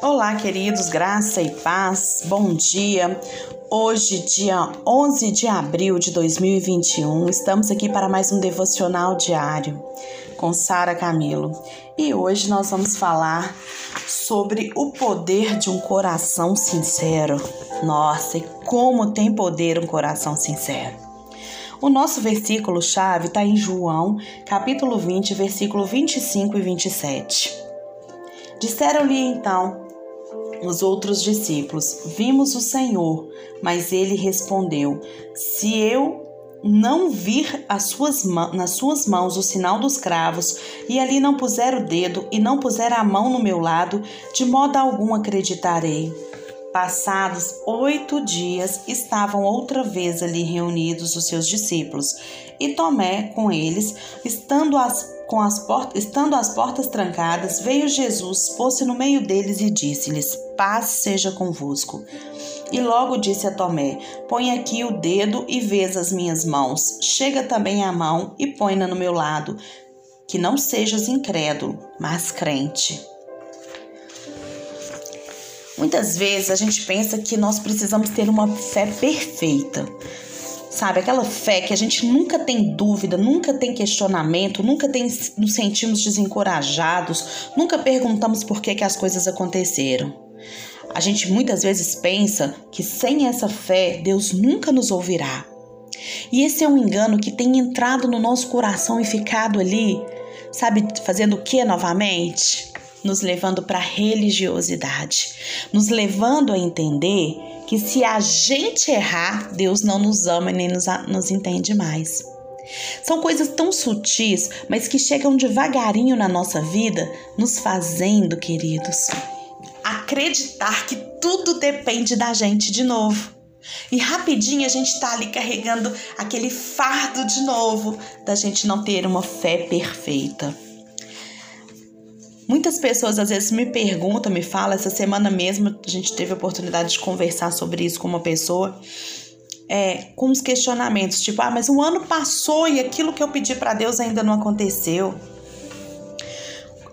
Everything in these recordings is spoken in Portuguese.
Olá, queridos, graça e paz, bom dia. Hoje, dia 11 de abril de 2021, estamos aqui para mais um devocional diário com Sara Camilo. E hoje nós vamos falar sobre o poder de um coração sincero. Nossa, e como tem poder um coração sincero. O nosso versículo chave está em João, capítulo 20, versículo 25 e 27. Disseram-lhe então os outros discípulos: Vimos o Senhor. Mas ele respondeu: Se eu não vir as suas, nas suas mãos o sinal dos cravos, e ali não puser o dedo e não puser a mão no meu lado, de modo algum acreditarei. Passados oito dias, estavam outra vez ali reunidos os seus discípulos, e Tomé com eles, estando as, com as portas, estando as portas trancadas, veio Jesus, pôs-se no meio deles e disse-lhes: Paz seja convosco. E logo disse a Tomé: Põe aqui o dedo e vês as minhas mãos. Chega também a mão e põe-na no meu lado. Que não sejas incrédulo, mas crente. Muitas vezes a gente pensa que nós precisamos ter uma fé perfeita. Sabe, aquela fé que a gente nunca tem dúvida, nunca tem questionamento, nunca tem, nos sentimos desencorajados, nunca perguntamos por que, que as coisas aconteceram. A gente muitas vezes pensa que sem essa fé Deus nunca nos ouvirá. E esse é um engano que tem entrado no nosso coração e ficado ali, sabe, fazendo o que novamente? nos levando para a religiosidade, nos levando a entender que se a gente errar, Deus não nos ama e nem nos, nos entende mais. São coisas tão sutis, mas que chegam devagarinho na nossa vida, nos fazendo, queridos, acreditar que tudo depende da gente de novo. E rapidinho a gente tá ali carregando aquele fardo de novo da gente não ter uma fé perfeita. Muitas pessoas às vezes me perguntam, me falam, essa semana mesmo a gente teve a oportunidade de conversar sobre isso com uma pessoa, é, com os questionamentos, tipo, ah, mas um ano passou e aquilo que eu pedi para Deus ainda não aconteceu.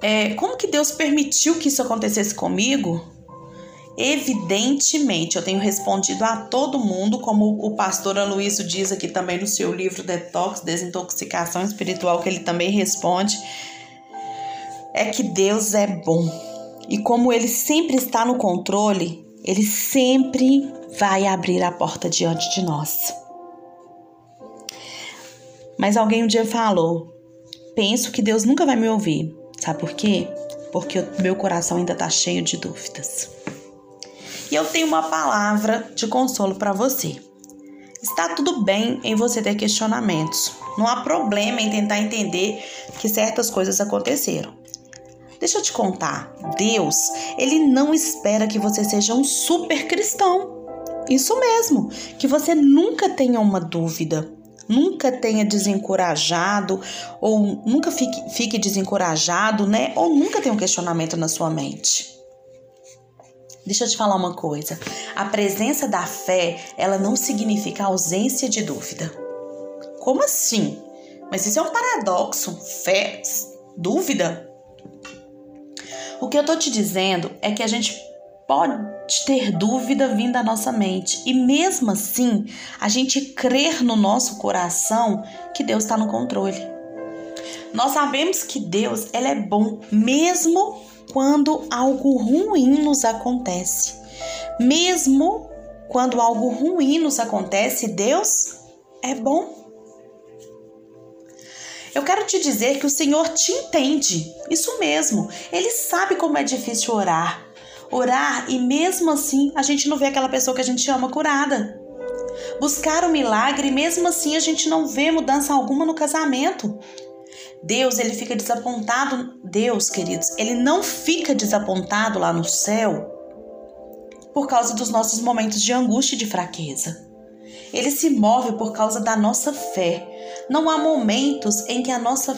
É, como que Deus permitiu que isso acontecesse comigo? Evidentemente, eu tenho respondido a todo mundo, como o pastor Aloysio diz aqui também no seu livro Detox, Desintoxicação Espiritual, que ele também responde é que Deus é bom. E como ele sempre está no controle, ele sempre vai abrir a porta diante de nós. Mas alguém um dia falou: penso que Deus nunca vai me ouvir. Sabe por quê? Porque o meu coração ainda está cheio de dúvidas. E eu tenho uma palavra de consolo para você. Está tudo bem em você ter questionamentos. Não há problema em tentar entender que certas coisas aconteceram. Deixa eu te contar, Deus, ele não espera que você seja um super cristão. Isso mesmo, que você nunca tenha uma dúvida, nunca tenha desencorajado ou nunca fique, fique desencorajado, né? Ou nunca tenha um questionamento na sua mente. Deixa eu te falar uma coisa. A presença da fé, ela não significa ausência de dúvida. Como assim? Mas isso é um paradoxo. Fé, dúvida? O que eu tô te dizendo é que a gente pode ter dúvida vindo à nossa mente e mesmo assim a gente crer no nosso coração que Deus está no controle. Nós sabemos que Deus ele é bom mesmo quando algo ruim nos acontece. Mesmo quando algo ruim nos acontece, Deus é bom. Eu quero te dizer que o Senhor te entende. Isso mesmo. Ele sabe como é difícil orar. Orar e mesmo assim a gente não vê aquela pessoa que a gente ama curada. Buscar o milagre e mesmo assim a gente não vê mudança alguma no casamento. Deus, ele fica desapontado. Deus, queridos, ele não fica desapontado lá no céu por causa dos nossos momentos de angústia e de fraqueza. Ele se move por causa da nossa fé. Não há momentos em que a nossa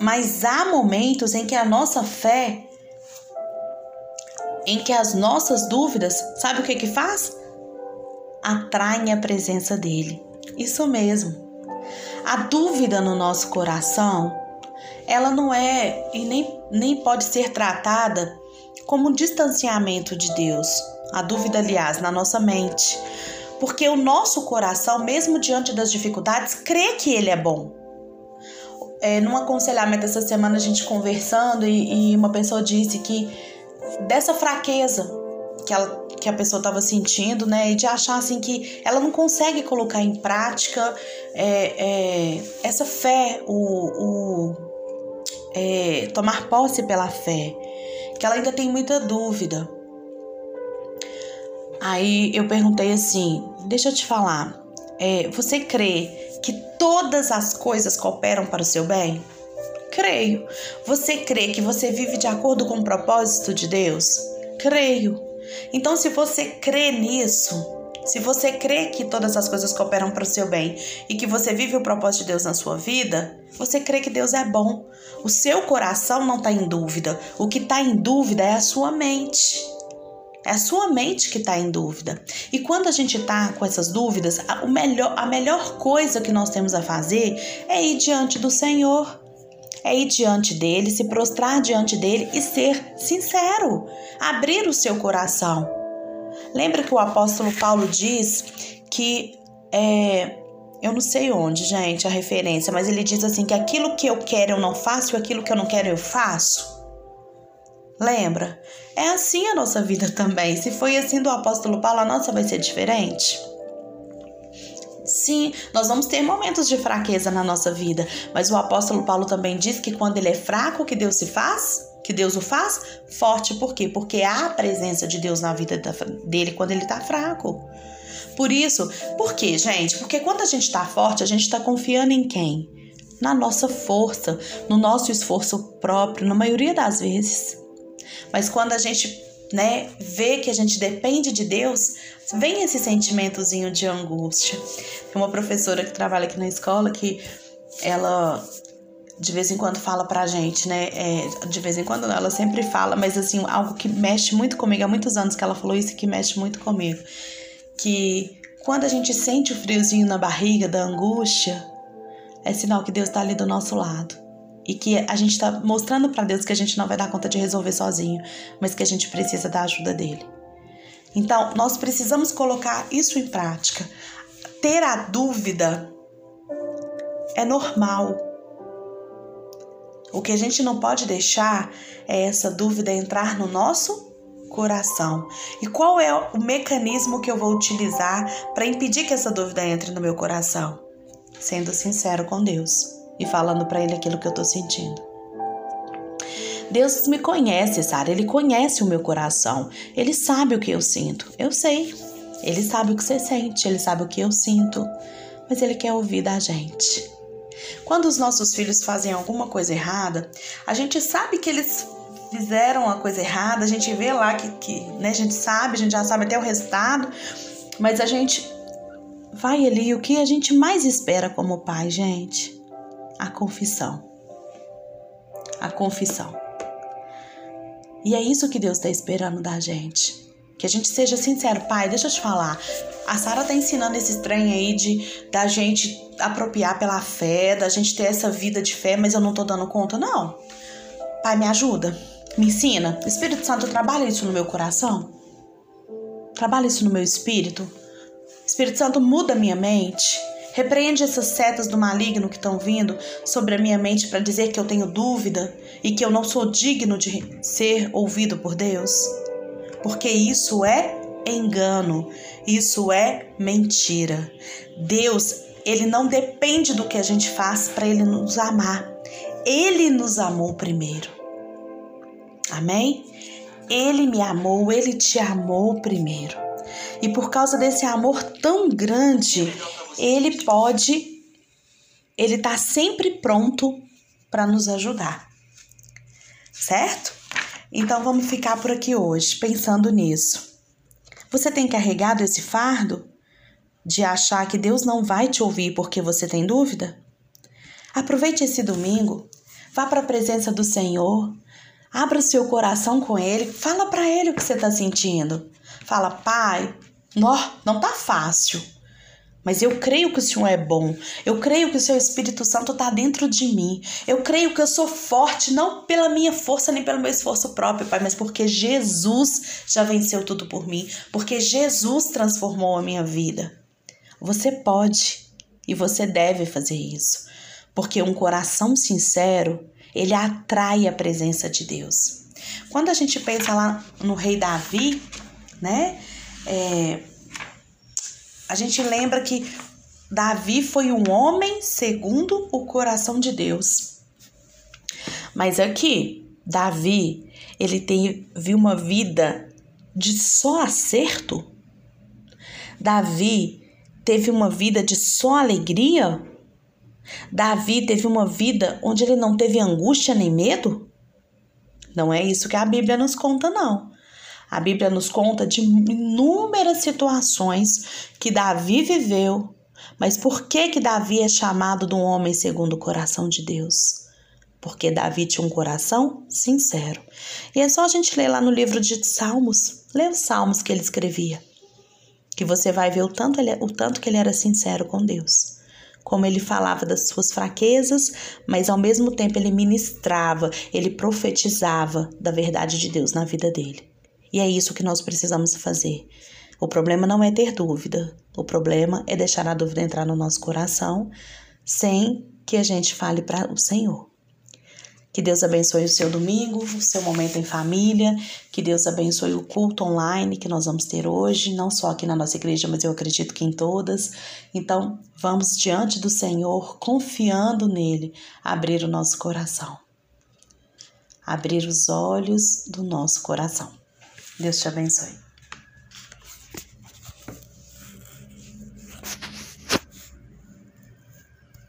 mas há momentos em que a nossa fé em que as nossas dúvidas, sabe o que que faz? Atraem a presença dele. Isso mesmo. A dúvida no nosso coração, ela não é e nem, nem pode ser tratada como um distanciamento de Deus. A dúvida, aliás, na nossa mente. Porque o nosso coração, mesmo diante das dificuldades, crê que Ele é bom. É, num aconselhamento essa semana, a gente conversando, e, e uma pessoa disse que dessa fraqueza que, ela, que a pessoa estava sentindo, né? E de achar assim que ela não consegue colocar em prática é, é, essa fé, o, o é, tomar posse pela fé, que ela ainda tem muita dúvida. Aí eu perguntei assim: deixa eu te falar, é, você crê que todas as coisas cooperam para o seu bem? Creio. Você crê que você vive de acordo com o propósito de Deus? Creio. Então, se você crê nisso, se você crê que todas as coisas cooperam para o seu bem e que você vive o propósito de Deus na sua vida, você crê que Deus é bom. O seu coração não está em dúvida. O que está em dúvida é a sua mente. É a sua mente que está em dúvida. E quando a gente está com essas dúvidas, a, melhor, a melhor coisa que nós temos a fazer é ir diante do Senhor é ir diante dele, se prostrar diante dele e ser sincero, abrir o seu coração. Lembra que o apóstolo Paulo diz que é, eu não sei onde, gente, a referência, mas ele diz assim que aquilo que eu quero eu não faço, e aquilo que eu não quero eu faço. Lembra? É assim a nossa vida também. Se foi assim do apóstolo Paulo, a nossa vai ser diferente. Sim, nós vamos ter momentos de fraqueza na nossa vida, mas o apóstolo Paulo também diz que quando ele é fraco, que Deus se faz? Que Deus o faz forte, por quê? Porque há a presença de Deus na vida dele quando ele está fraco. Por isso, por quê, gente? Porque quando a gente está forte, a gente está confiando em quem? Na nossa força, no nosso esforço próprio, na maioria das vezes. Mas quando a gente né, vê que a gente depende de Deus, vem esse sentimentozinho de angústia. Tem uma professora que trabalha aqui na escola que ela de vez em quando fala pra gente, né? É, de vez em quando não, ela sempre fala, mas assim, algo que mexe muito comigo, há muitos anos que ela falou isso que mexe muito comigo. Que quando a gente sente o friozinho na barriga da angústia, é sinal que Deus tá ali do nosso lado e que a gente está mostrando para Deus que a gente não vai dar conta de resolver sozinho, mas que a gente precisa da ajuda dele. Então, nós precisamos colocar isso em prática. Ter a dúvida é normal. O que a gente não pode deixar é essa dúvida entrar no nosso coração. E qual é o mecanismo que eu vou utilizar para impedir que essa dúvida entre no meu coração? Sendo sincero com Deus e falando para ele aquilo que eu tô sentindo. Deus me conhece, Sara. Ele conhece o meu coração. Ele sabe o que eu sinto. Eu sei. Ele sabe o que você sente. Ele sabe o que eu sinto. Mas ele quer ouvir da gente. Quando os nossos filhos fazem alguma coisa errada, a gente sabe que eles fizeram a coisa errada. A gente vê lá que, que né, a gente sabe, a gente já sabe até o resultado. Mas a gente vai ali. O que a gente mais espera como pai, gente? A confissão. A confissão. E é isso que Deus está esperando da gente. Que a gente seja sincero, pai, deixa eu te falar. A Sara tá ensinando esse trem aí de da gente apropriar pela fé, da gente ter essa vida de fé, mas eu não tô dando conta, não. Pai, me ajuda, me ensina. Espírito Santo, trabalha isso no meu coração. Trabalha isso no meu espírito. Espírito Santo, muda minha mente. Repreende essas setas do maligno que estão vindo sobre a minha mente para dizer que eu tenho dúvida e que eu não sou digno de ser ouvido por Deus. Porque isso é engano, isso é mentira. Deus, ele não depende do que a gente faz para ele nos amar. Ele nos amou primeiro. Amém? Ele me amou, ele te amou primeiro. E por causa desse amor tão grande, ele pode, ele está sempre pronto para nos ajudar, certo? Então vamos ficar por aqui hoje pensando nisso. Você tem carregado esse fardo de achar que Deus não vai te ouvir porque você tem dúvida? Aproveite esse domingo, vá para a presença do Senhor, abra o seu coração com Ele, fala para Ele o que você está sentindo. Fala, Pai, não, não tá fácil Mas eu creio que o Senhor é bom. Eu creio que o seu Espírito Santo está dentro de mim. Eu creio que eu sou forte, não pela minha força nem pelo meu esforço próprio, Pai, mas porque Jesus já venceu tudo por mim. Porque Jesus transformou a minha vida. Você pode e você deve fazer isso. Porque um coração sincero, ele atrai a presença de Deus. Quando a gente pensa lá no rei Davi, né? É, a gente lembra que Davi foi um homem segundo o coração de Deus. Mas aqui, Davi, ele teve uma vida de só acerto? Davi teve uma vida de só alegria? Davi teve uma vida onde ele não teve angústia nem medo? Não é isso que a Bíblia nos conta, não. A Bíblia nos conta de inúmeras situações que Davi viveu. Mas por que que Davi é chamado de um homem segundo o coração de Deus? Porque Davi tinha um coração sincero. E é só a gente ler lá no livro de Salmos, ler os salmos que ele escrevia, que você vai ver o tanto, ele, o tanto que ele era sincero com Deus como ele falava das suas fraquezas, mas ao mesmo tempo ele ministrava, ele profetizava da verdade de Deus na vida dele. E é isso que nós precisamos fazer. O problema não é ter dúvida, o problema é deixar a dúvida entrar no nosso coração sem que a gente fale para o Senhor. Que Deus abençoe o seu domingo, o seu momento em família, que Deus abençoe o culto online que nós vamos ter hoje, não só aqui na nossa igreja, mas eu acredito que em todas. Então, vamos diante do Senhor, confiando nele, abrir o nosso coração. Abrir os olhos do nosso coração. Deus te abençoe.